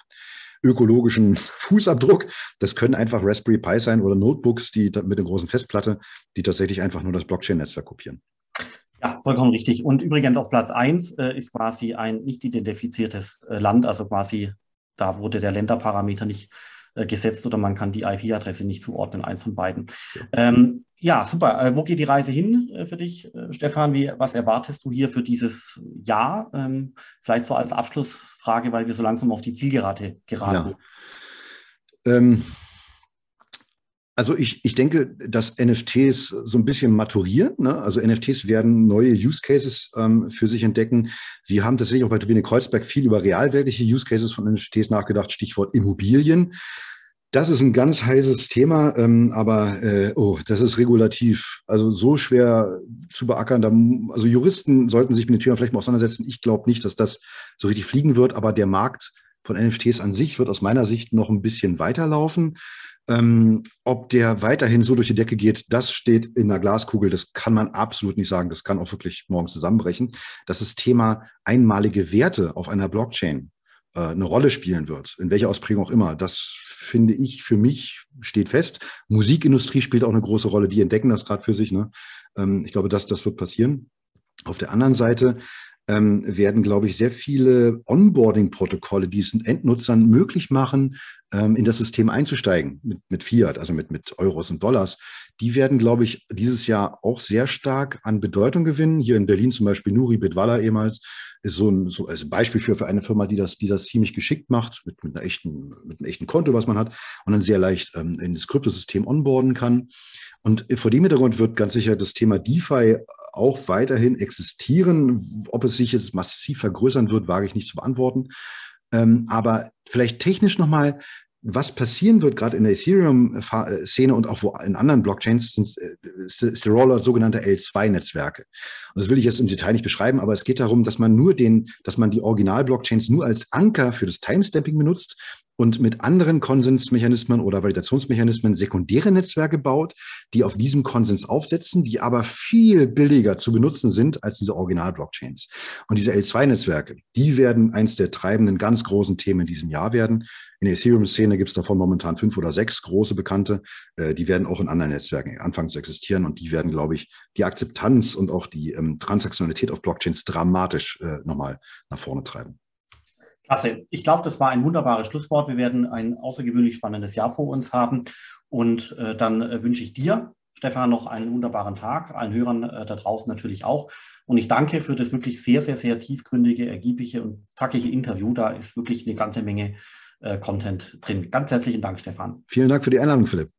ökologischen <laughs> Fußabdruck. Das können einfach Raspberry Pi sein oder Notebooks, die mit einer großen Festplatte, die tatsächlich einfach nur das Blockchain-Netzwerk kopieren. Ja, vollkommen richtig. Und übrigens auf Platz 1 äh, ist quasi ein nicht identifiziertes äh, Land, also quasi da wurde der Länderparameter nicht äh, gesetzt oder man kann die IP-Adresse nicht zuordnen, eins von beiden. Ähm, Ja, super. Äh, wo geht die Reise hin äh, für dich, äh, Stefan? Wie, was erwartest du hier für dieses Jahr? Ähm, vielleicht so als Abschlussfrage, weil wir so langsam auf die Zielgerade geraten. Ja. Ähm, also ich, ich denke, dass NFTs so ein bisschen maturieren. Ne? Also NFTs werden neue Use Cases ähm, für sich entdecken. Wir haben tatsächlich auch bei Turbine Kreuzberg viel über realweltliche Use Cases von NFTs nachgedacht, Stichwort Immobilien. Das ist ein ganz heißes Thema, ähm, aber äh, oh, das ist regulativ, also so schwer zu beackern. Da, also Juristen sollten sich mit dem Thema vielleicht mal auseinandersetzen. Ich glaube nicht, dass das so richtig fliegen wird, aber der Markt von NFTs an sich wird aus meiner Sicht noch ein bisschen weiterlaufen. Ähm, ob der weiterhin so durch die Decke geht, das steht in der Glaskugel. Das kann man absolut nicht sagen. Das kann auch wirklich morgen zusammenbrechen. Dass das Thema einmalige Werte auf einer Blockchain äh, eine Rolle spielen wird, in welcher Ausprägung auch immer, das finde ich für mich steht fest. Musikindustrie spielt auch eine große Rolle. Die entdecken das gerade für sich. Ne? Ähm, ich glaube, das, das wird passieren. Auf der anderen Seite ähm, werden, glaube ich, sehr viele Onboarding-Protokolle, die es Endnutzern möglich machen, ähm, in das System einzusteigen mit, mit Fiat, also mit, mit Euros und Dollars. Die werden, glaube ich, dieses Jahr auch sehr stark an Bedeutung gewinnen. Hier in Berlin zum Beispiel Nuri Bitwala ehemals ist so ein, so also ein Beispiel für, für eine Firma, die das, die das ziemlich geschickt macht, mit, mit, einer echten, mit einem echten Konto, was man hat, und dann sehr leicht ähm, in das Kryptosystem onboarden kann. Und vor dem Hintergrund wird ganz sicher das Thema DeFi auch weiterhin existieren. Ob es sich jetzt massiv vergrößern wird, wage ich nicht zu beantworten. Ähm, aber vielleicht technisch nochmal, was passieren wird, gerade in der Ethereum-Szene und auch in anderen Blockchains, äh, ist, der Rollout sogenannter L2-Netzwerke. Und das will ich jetzt im Detail nicht beschreiben, aber es geht darum, dass man nur den, dass man die Original-Blockchains nur als Anker für das Timestamping benutzt und mit anderen Konsensmechanismen oder Validationsmechanismen sekundäre Netzwerke baut, die auf diesem Konsens aufsetzen, die aber viel billiger zu benutzen sind als diese Original-Blockchains. Und diese L2-Netzwerke, die werden eins der treibenden ganz großen Themen in diesem Jahr werden. In der Ethereum-Szene gibt es davon momentan fünf oder sechs große Bekannte. Äh, die werden auch in anderen Netzwerken anfangen zu existieren und die werden, glaube ich, die Akzeptanz und auch die ähm, Transaktionalität auf Blockchains dramatisch äh, nochmal nach vorne treiben. Klasse. Ich glaube, das war ein wunderbares Schlusswort. Wir werden ein außergewöhnlich spannendes Jahr vor uns haben. Und äh, dann äh, wünsche ich dir, Stefan, noch einen wunderbaren Tag, allen Hörern äh, da draußen natürlich auch. Und ich danke für das wirklich sehr, sehr, sehr tiefgründige, ergiebige und zackige Interview. Da ist wirklich eine ganze Menge äh, Content drin. Ganz herzlichen Dank, Stefan. Vielen Dank für die Einladung, Philipp.